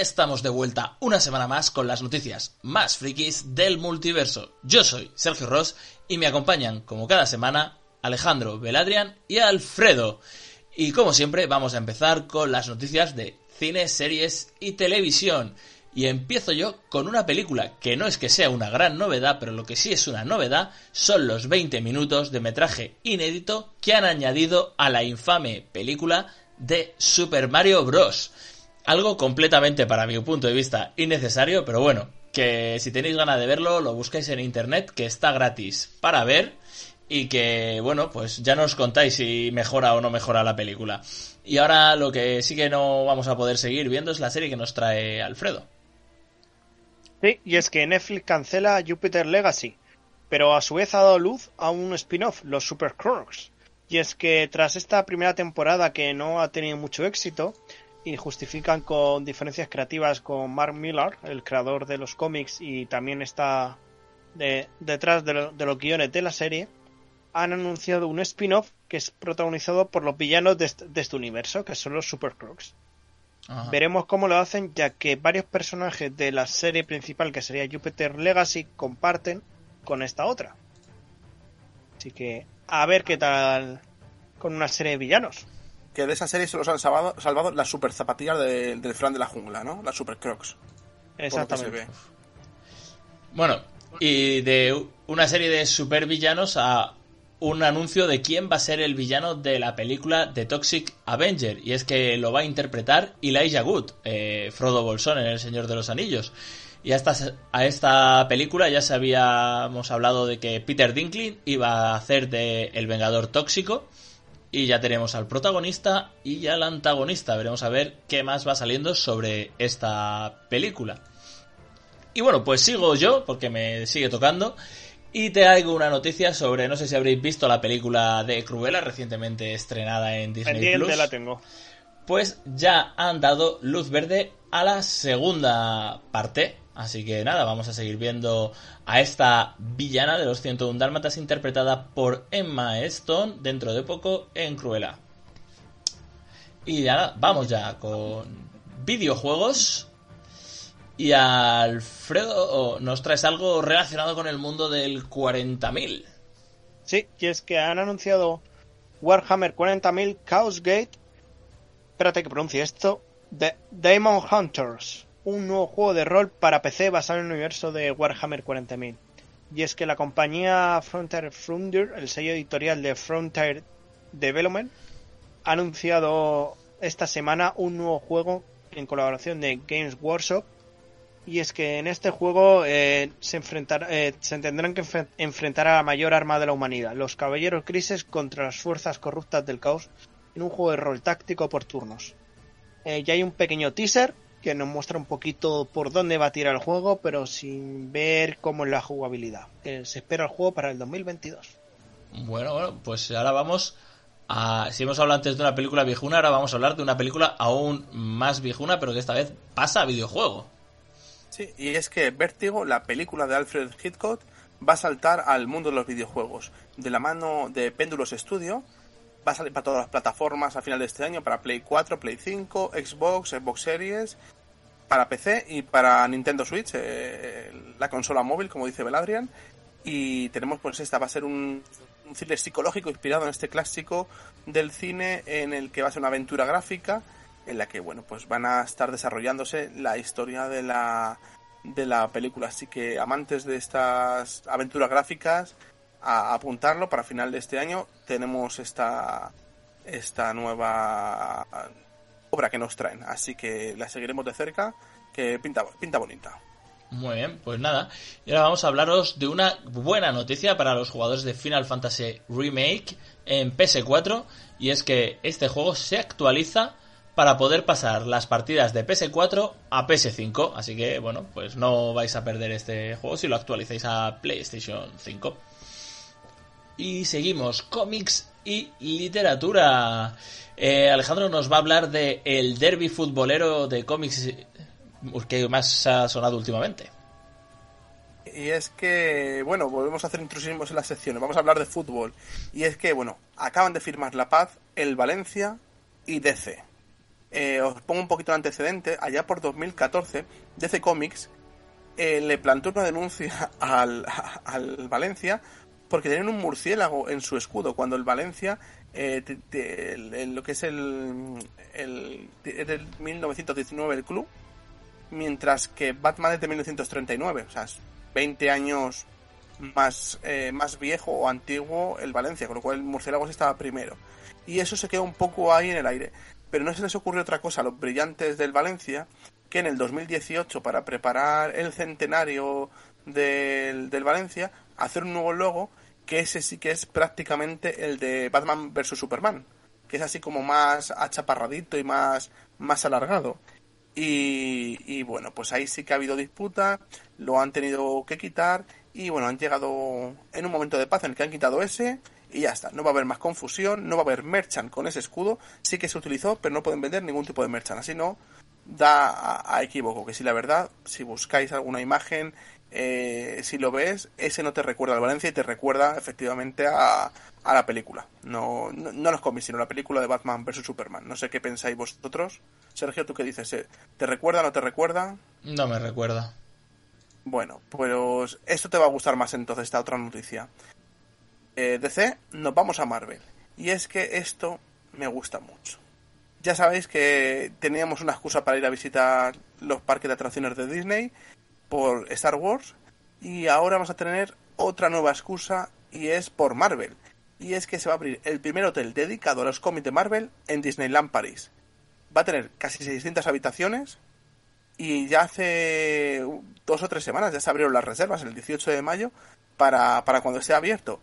estamos de vuelta una semana más con las noticias más frikis del multiverso. Yo soy Sergio Ross y me acompañan, como cada semana, Alejandro, Beladrian y Alfredo. Y como siempre, vamos a empezar con las noticias de cine, series y televisión. Y empiezo yo con una película que no es que sea una gran novedad, pero lo que sí es una novedad son los 20 minutos de metraje inédito que han añadido a la infame película de Super Mario Bros. Algo completamente, para mi punto de vista, innecesario, pero bueno, que si tenéis ganas de verlo, lo busquéis en internet, que está gratis para ver y que, bueno, pues ya nos contáis si mejora o no mejora la película. Y ahora lo que sí que no vamos a poder seguir viendo es la serie que nos trae Alfredo. Sí, y es que Netflix cancela Jupiter Legacy, pero a su vez ha dado luz a un spin-off, los Super Crocs. Y es que tras esta primera temporada que no ha tenido mucho éxito, y justifican con diferencias creativas con Mark Millar, el creador de los cómics y también está detrás de, los guiones de la serie, han anunciado un spin-off que es protagonizado por los villanos de este, universo, que son los Super Crocs. Veremos cómo lo hacen, ya que varios personajes de la serie principal, que sería Jupiter Legacy, comparten con esta otra. Así que a ver qué tal con una serie de villanos que de esa serie se los han salvado, salvado las super zapatillas del Fran de la jungla, ¿no? Las super crocs. Exactamente. Bueno, y de una serie de super villanos a un anuncio de quién va a ser el villano de la película The Toxic Avenger. Y es que lo va a interpretar Elijah Wood, eh, Frodo Bolsón en El Señor de los Anillos. Y a esta, a esta película ya se habíamos hablado de que Peter Dinklage iba a hacer de El Vengador Tóxico. Y ya tenemos al protagonista y al antagonista. Veremos a ver qué más va saliendo sobre esta película. Y bueno, pues sigo yo, porque me sigue tocando. Y te traigo una noticia sobre, no sé si habréis visto la película de Cruella recientemente estrenada en Disney Plus. la tengo. Pues ya han dado luz verde a la segunda parte. Así que nada, vamos a seguir viendo a esta villana de los 101 Dálmatas interpretada por Emma Stone dentro de poco en Cruella. Y nada, vamos ya con videojuegos. Y Alfredo, nos traes algo relacionado con el mundo del 40.000. Sí, y es que han anunciado Warhammer 40.000 Chaos Gate. Espérate que pronuncie esto. The Demon Hunters un nuevo juego de rol para PC basado en el universo de Warhammer 40.000. Y es que la compañía Frontier Frontier, el sello editorial de Frontier Development, ha anunciado esta semana un nuevo juego en colaboración de Games Workshop. Y es que en este juego eh, se, eh, se tendrán que enfrentar a la mayor arma de la humanidad, los Caballeros Crisis contra las fuerzas corruptas del caos, en un juego de rol táctico por turnos. Eh, ya hay un pequeño teaser que nos muestra un poquito por dónde va a tirar el juego, pero sin ver cómo es la jugabilidad. se espera el juego para el 2022. Bueno, bueno, pues ahora vamos a... Si hemos hablado antes de una película viejuna, ahora vamos a hablar de una película aún más viejuna, pero que esta vez pasa a videojuego. Sí, y es que Vértigo, la película de Alfred Hitchcock, va a saltar al mundo de los videojuegos. De la mano de Péndulos Studio, va a salir para todas las plataformas a final de este año, para Play 4, Play 5, Xbox, Xbox Series, para PC y para Nintendo Switch, eh, la consola móvil, como dice Beladrian. Y tenemos, pues esta va a ser un, un psicológico inspirado en este clásico del cine, en el que va a ser una aventura gráfica, en la que, bueno, pues van a estar desarrollándose la historia de la, de la película. Así que amantes de estas aventuras gráficas, a apuntarlo para final de este año. Tenemos esta, esta nueva obra que nos traen, así que la seguiremos de cerca, que pinta, pinta bonita. Muy bien, pues nada. Y ahora vamos a hablaros de una buena noticia para los jugadores de Final Fantasy Remake en PS4. Y es que este juego se actualiza para poder pasar las partidas de PS4 a PS5. Así que, bueno, pues no vais a perder este juego si lo actualizáis a PlayStation 5. Y seguimos, cómics y literatura. Eh, Alejandro nos va a hablar de el derby futbolero de cómics que más ha sonado últimamente. Y es que, bueno, volvemos a hacer intrusismos en las secciones. Vamos a hablar de fútbol. Y es que, bueno, acaban de firmar la paz el Valencia y DC. eh, os pongo un poquito de antecedente. Allá por 2014, DC Comics eh, le plantó una denuncia al, al Valencia porque tenían un murciélago en su escudo cuando el Valencia eh, el- el- lo que es el, el del 1919 el club mientras que Batman es de 1939 o sea es 20 años más eh, más viejo o antiguo el Valencia con lo cual el murciélago estaba primero. Y eso se quedó un poco ahí en el aire. Pero no se les ocurrió otra cosa a los brillantes del Valencia que en el 2018 para preparar el centenario del, del Valencia hacer un nuevo logo que ese sí que es prácticamente el de Batman vs Superman que es así como más achaparradito y más más alargado. Y, y bueno pues ahí sí que ha habido disputa lo han tenido que quitar y bueno han llegado en un momento de paz en el que han quitado ese y ya está. No va a haber más confusión no va a haber merchant con ese escudo. Sí que se utilizó pero no pueden vender ningún tipo de merchant así no da a, a equívoco que si la verdad si buscáis alguna imagen eh, si lo ves ese no te recuerda al Valencia y te recuerda efectivamente a, a la película no, no, no los cómics sino la película de Batman vs Superman no sé qué pensáis vosotros Sergio tú qué dices Eh, te recuerda o no te recuerda No me recuerda. bueno, pues esto te va a gustar más entonces, esta otra noticia. Eh, DC, nos vamos a Marvel. Y es que esto me gusta mucho. Ya sabéis que teníamos una excusa para ir a visitar los parques de atracciones de Disney por Star Wars. Y ahora vamos a tener otra nueva excusa y es por Marvel. Y es que se va a abrir el primer hotel dedicado a los cómics de Marvel en Disneyland París. Va a tener casi 600 habitaciones y ya hace dos o tres semanas ya se abrieron las reservas, el 18 de mayo, para, para cuando esté abierto.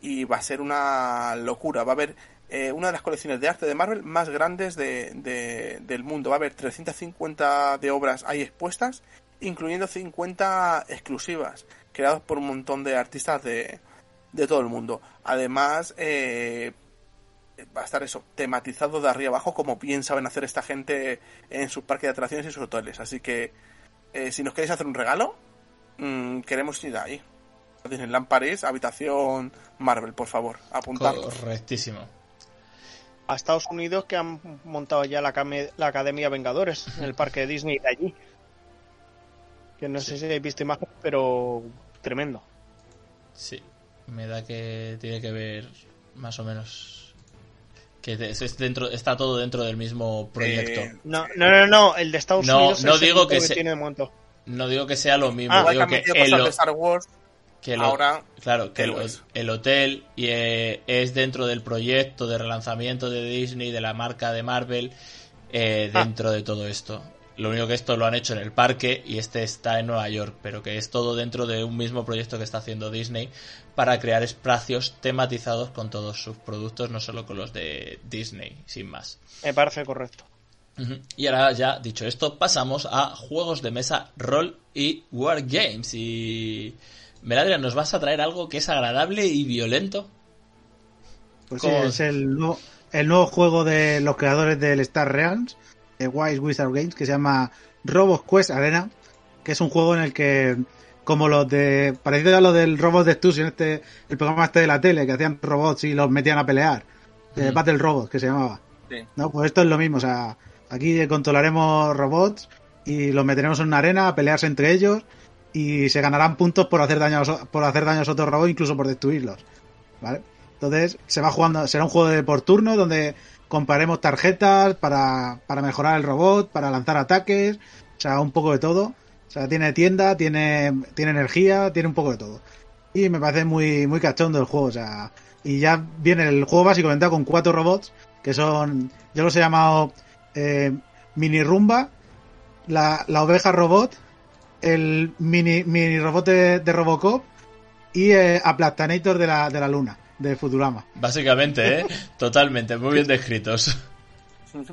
Y va a ser una locura. Va a haber eh, una de las colecciones de arte de Marvel más grandes de, de- del mundo. Va a haber 350 de obras ahí expuestas, incluyendo 50 exclusivas, creadas por un montón de artistas de, de todo el mundo. Además, eh, va a estar eso, tematizado de arriba abajo, como bien saben hacer esta gente en sus parques de atracciones y sus hoteles. Así que, eh, si nos queréis hacer un regalo, mm, queremos ir ahí. Disneyland París, habitación Marvel, por favor, apuntadlo. Correctísimo. A Estados Unidos que han montado ya la, la Academia Vengadores en el parque de Disney de allí. Que no sé si habéis visto imágenes, pero tremendo. Sí. Me da que tiene que ver más o menos. Que es dentro, está todo dentro del mismo proyecto. Eh, No, no, no, no, el de Estados No, Unidos no es digo que se- tiene de momento. No digo que sea lo mismo, Ah, igual que digo el, de Star Wars, que ahora claro, que el, lo es. el hotel y, eh, es dentro del proyecto de relanzamiento de Disney, de la marca de Marvel, eh, Ah. dentro de todo esto. Lo único que esto lo han hecho en el parque y este está en Nueva York, pero que es todo dentro de un mismo proyecto que está haciendo Disney para crear espacios tematizados con todos sus productos, no solo con los de Disney, sin más. Me parece correcto. Y ahora ya dicho esto, pasamos a juegos de mesa, rol y wargames. Y Meladrian, ¿nos vas a traer algo que es agradable y violento? Pues sí, es el, nuevo- el nuevo juego de los creadores del Star Realms, de Wise Wizard Games, que se llama Robot Quest Arena, que es un juego en el que, como los de, parecido a lo del Robot Destruction, este, el programa este de la tele, que hacían robots y los metían a pelear, Ujú. Battle Robots, que se llamaba. Sí. No, pues esto es lo mismo, o sea, aquí controlaremos robots y los meteremos en una arena a pelearse entre ellos y se ganarán puntos por hacer daño a, los- por hacer daño a los otros robots, incluso por destruirlos. ¿Vale? Entonces, se va jugando, será un juego de por turno donde compraremos tarjetas para, para mejorar el robot, para lanzar ataques, o sea, un poco de todo. O sea, tiene tienda, tiene, tiene energía, tiene un poco de todo. Y me parece muy, muy cachondo el juego, o sea, y ya viene el juego básicamente con cuatro robots, que son, yo los he llamado eh, mini rumba, la, la oveja robot, el mini, mini robot de, de Robocop y eh, Aplastanator de la, de la luna, de Futurama. Básicamente, ¿eh? Totalmente, muy bien descritos.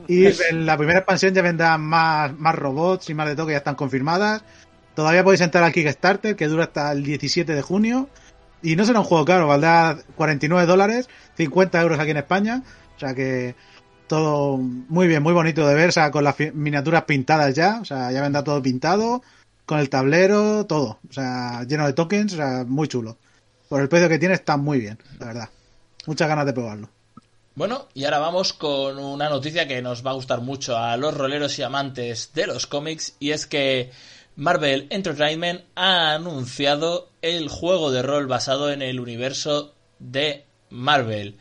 Y en la primera expansión ya vendrán más, más robots y más de todo que ya están confirmadas. Todavía podéis entrar al Kickstarter que dura hasta el 17 de junio. Y no será un juego caro, valdrá 49 dólares, 50 euros aquí en España. O sea que todo muy bien, muy bonito de ver, o sea, con las miniaturas pintadas ya. O sea, ya vendrá todo pintado, con el tablero, todo. O sea, lleno de tokens, o sea, muy chulo. Por el precio que tiene está muy bien, la verdad. Muchas ganas de probarlo. Bueno, y ahora vamos con una noticia que nos va a gustar mucho a los roleros y amantes de los cómics, y es que Marvel Entertainment ha anunciado el juego de rol basado en el universo de Marvel.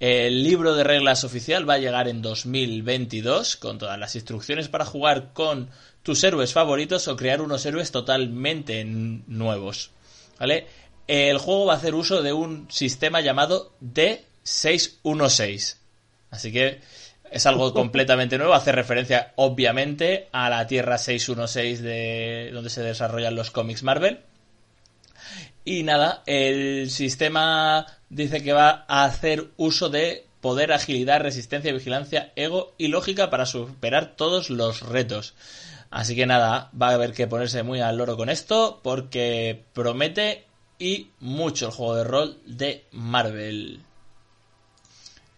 El libro de reglas oficial va a llegar en 2022 con todas las instrucciones para jugar con tus héroes favoritos o crear unos héroes totalmente nuevos. ¿Vale? El juego va a hacer uso de un sistema llamado D 616. Así que es algo completamente nuevo. Hace referencia, obviamente, a la Tierra 616 de donde se desarrollan los cómics Marvel. Y nada, el sistema dice que va a hacer uso de poder, agilidad, resistencia, vigilancia, ego y lógica para superar todos los retos. Así que nada, va a haber que ponerse muy al loro con esto porque promete y mucho el juego de rol de Marvel.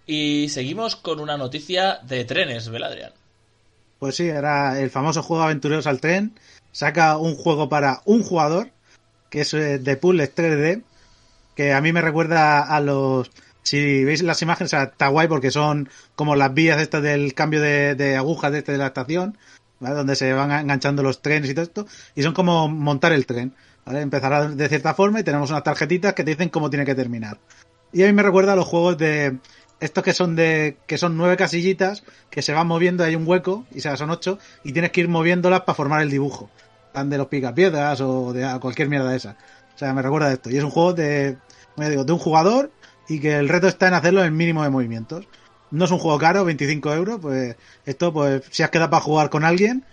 Y seguimos con una noticia de trenes, Veladrian. Pues sí, era el famoso juego Aventureros al Tren. Saca un juego para un jugador, que es eh, de puzzles 3D, que a mí me recuerda a los... Si veis las imágenes, está guay porque son como las vías estas del cambio de, agujas de, este de la estación, donde se van enganchando los trenes y todo esto, y son como montar el tren. ¿Vale? Empezará de cierta forma y tenemos unas tarjetitas que te dicen cómo tiene que terminar. Y a mí me recuerda a los juegos de, estos que son de que son nueve casillitas que se van moviendo hay un hueco y sea son ocho y tienes que ir moviéndolas para formar el dibujo tan de los picapiedras o de cualquier mierda de esa o sea me recuerda esto y es un juego de digo, de un jugador y que el reto está en hacerlo en el mínimo de movimientos no es un juego caro 25 euros pues esto pues si has quedado para jugar con alguien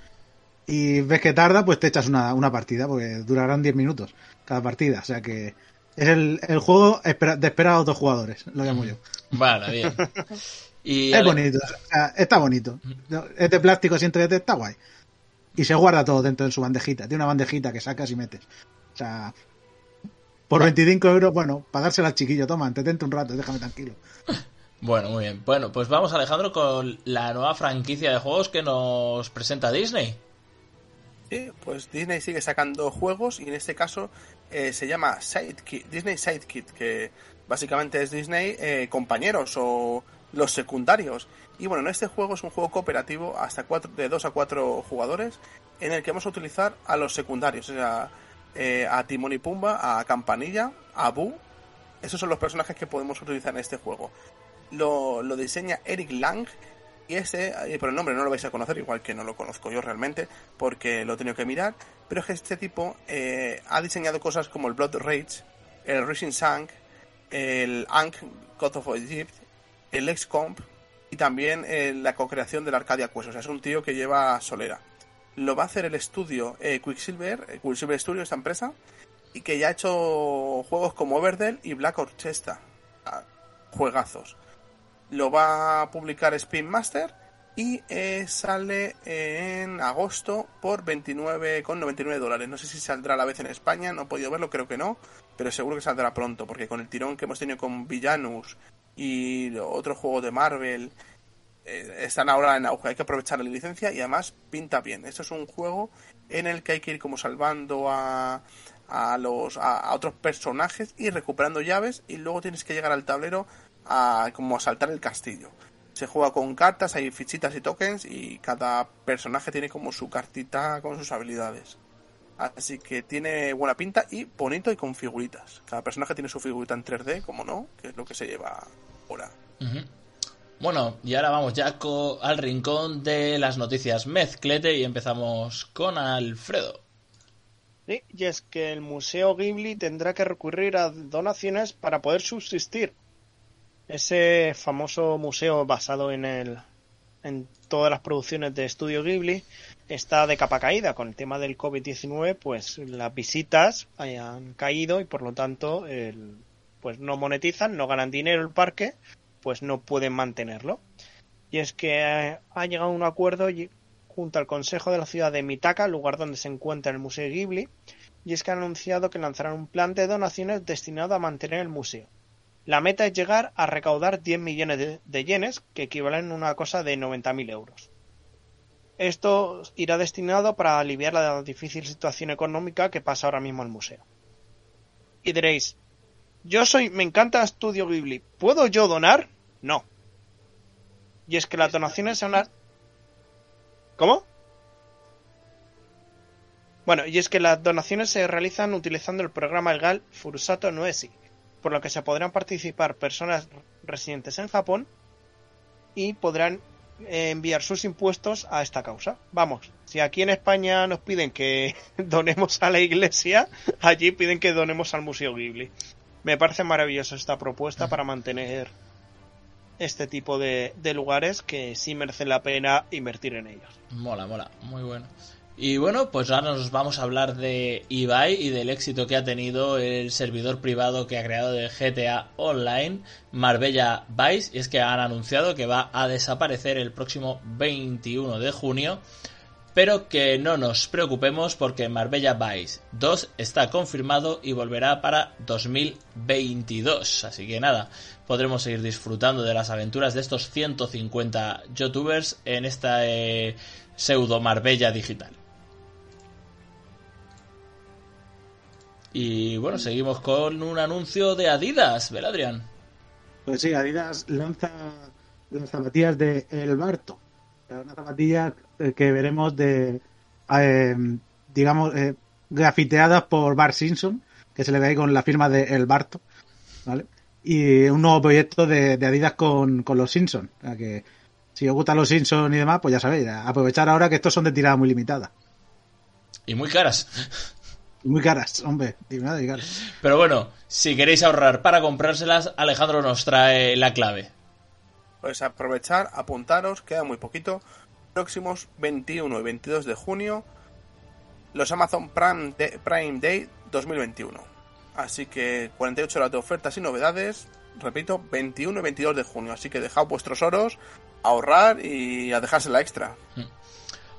y ves que tarda pues te echas una, una partida porque durarán 10 minutos cada partida o sea que es el, el juego de esperar a otros jugadores, lo llamo yo. Vale, bien. Y es bonito, está bonito. Es de plástico, siempre está guay. Y se guarda todo dentro de su bandejita. Tiene una bandejita que sacas y metes. O sea, por 25 euros, bueno, pagársela al chiquillo, toma, detente un rato, déjame tranquilo. Bueno, muy bien. Bueno, pues vamos Alejandro con la nueva franquicia de juegos que nos presenta Disney. Sí, pues Disney sigue sacando juegos y en este caso eh, se llama Disney Sidekit, que básicamente es Disney eh, compañeros o los secundarios. Y bueno, en este juego es un juego cooperativo hasta cuatro, de 2 a 4 jugadores en el que vamos a utilizar a los secundarios, o sea, eh, a Timón y Pumba, a Campanilla, a Boo. Esos son los personajes que podemos utilizar en este juego. Lo, lo diseña Eric Lang, y ese, eh, por el nombre no lo vais a conocer, igual que no lo conozco yo realmente, porque lo he tenido que mirar, pero es que este tipo eh, ha diseñado cosas como el Blood Rage, el Rising Sun, el Ankh God of Egypt, el X-Comp y también eh, la co-creación del Arcadia Quest. O sea, es un tío que lleva solera. Lo va a hacer el estudio Quicksilver, Quicksilver Studio, esta empresa, y que ya ha hecho juegos como Overdell y Black Orchestra. Juegazos lo va a publicar Spin Master y eh, sale en agosto por 29,99 dólares. No sé si saldrá a la vez en España, no he podido verlo, creo que no, pero seguro que saldrá pronto, porque con el tirón que hemos tenido con Villanus y otros juegos de Marvel eh, están ahora en auge. Hay que aprovechar la licencia y además pinta bien. Esto es un juego en el que hay que ir como salvando a, a los a otros personajes y recuperando llaves y luego tienes que llegar al tablero a como asaltar el castillo. Se juega con cartas, hay fichitas y tokens y cada personaje tiene como su cartita con sus habilidades. Así que tiene buena pinta y bonito y con figuritas. Cada personaje tiene su figurita en 3D, como no, que es lo que se lleva ahora. Bueno, y ahora vamos ya al rincón de las noticias mezclete y empezamos con Alfredo. Sí, y es que el Museo Ghibli tendrá que recurrir a donaciones para poder subsistir ese famoso museo basado en el en todas las producciones de Estudio Ghibli está de capa caída. Con el tema del COVID-19 pues las visitas hayan caído y por lo tanto pues no monetizan no ganan dinero el parque pues no pueden mantenerlo. Y es que ha llegado a un acuerdo junto al Consejo de la ciudad de Mitaka lugar donde se encuentra el Museo Ghibli y es que han anunciado que lanzarán un plan de donaciones destinado a mantener el museo la meta es llegar a recaudar 10 millones de, yenes, que equivalen a una cosa de 90.000 euros. Esto irá destinado para aliviar la difícil situación económica que pasa ahora mismo el museo. Y diréis, yo soy, me encanta Estudio Ghibli, ¿puedo yo donar? No. Y es que las donaciones son... una- ¿Cómo? Bueno, y es que las donaciones se realizan utilizando el programa legal Furusato Noesi, por lo que se podrán participar personas residentes en Japón y podrán eh, enviar sus impuestos a esta causa. Vamos, si aquí en España nos piden que donemos a la iglesia, allí piden que donemos al Museo Ghibli. Me parece maravillosa esta propuesta para mantener este tipo de, de lugares que sí merecen la pena invertir en ellos. Mola, mola, muy bueno. Y bueno, pues ahora nos vamos a hablar de Ibai y del éxito que ha tenido el servidor privado que ha creado de GTA Online, Marbella Vice, y es que han anunciado que va a desaparecer el próximo 21 de junio, pero que no nos preocupemos porque Marbella Vice 2 está confirmado y volverá para 2022, así que nada, podremos seguir disfrutando de las aventuras de estos 150 youtubers en esta eh, pseudo Marbella digital. Y bueno, seguimos con un anuncio de Adidas, Beladrian. Pues sí, Adidas lanza las zapatillas de El Barto. Una zapatilla eh, que veremos de, eh, digamos, eh, grafiteadas por Bart Simpson, que se le ve ahí con la firma de El Barto, ¿vale? Y un nuevo proyecto de, de Adidas con, con los Simpsons. O sea que si os gustan los Simpsons y demás, pues ya sabéis, aprovechar ahora que estos son de tirada muy limitada. Y muy caras. Muy caras, hombre, de nada de caras. Pero bueno, si queréis ahorrar para comprárselas, Alejandro nos trae la clave. Pues aprovechar, apuntaros, queda muy poquito. Próximos 21 y 22 de junio, los Amazon Prime, Day- Prime Day 2021. Así que 48 horas de ofertas y novedades. Repito, 21 y 22 de junio. Así que dejad vuestros oros, ahorrar y a dejársela extra.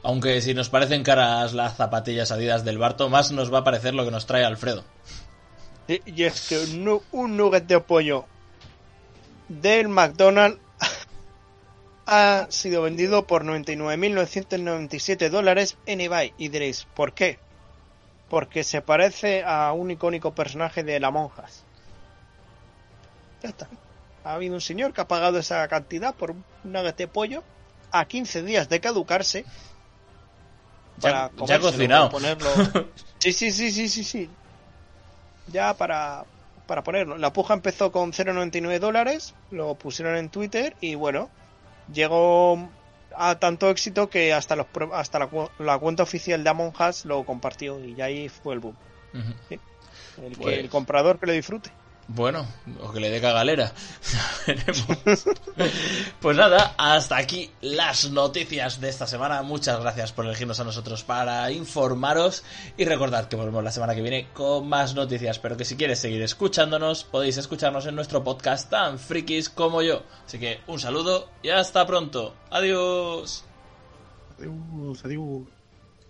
Aunque si nos parecen caras las zapatillas Adidas del Barto, más nos va a parecer lo que nos trae Alfredo. Y es que un, un nugget de pollo del McDonald's ha sido vendido por 99.997 dólares en eBay. Y diréis, ¿por qué? Porque se parece a un icónico personaje de La Monjas. Ya está. Ha habido un señor que ha pagado esa cantidad por un nugget de pollo a 15 días de caducarse. Ya- para ya cocinado. para ponerlo. Sí, sí, sí, sí, sí, sí. Ya para, para ponerlo. La puja empezó con 0,99 dólares, lo pusieron en Twitter y bueno, llegó a tanto éxito que hasta los hasta la, la cuenta oficial de Among Us lo compartió y ahí fue el boom. El, que- Pues- el comprador que lo disfrute. Bueno, o que le dé cagalera. Pues nada, hasta aquí las noticias de esta semana. Muchas gracias por elegirnos a nosotros para informaros. Y recordad que volvemos la semana que viene con más noticias. Pero que si quieres seguir escuchándonos, podéis escucharnos en nuestro podcast tan frikis como yo. Así que un saludo y hasta pronto. Adiós. Adiós, adiós.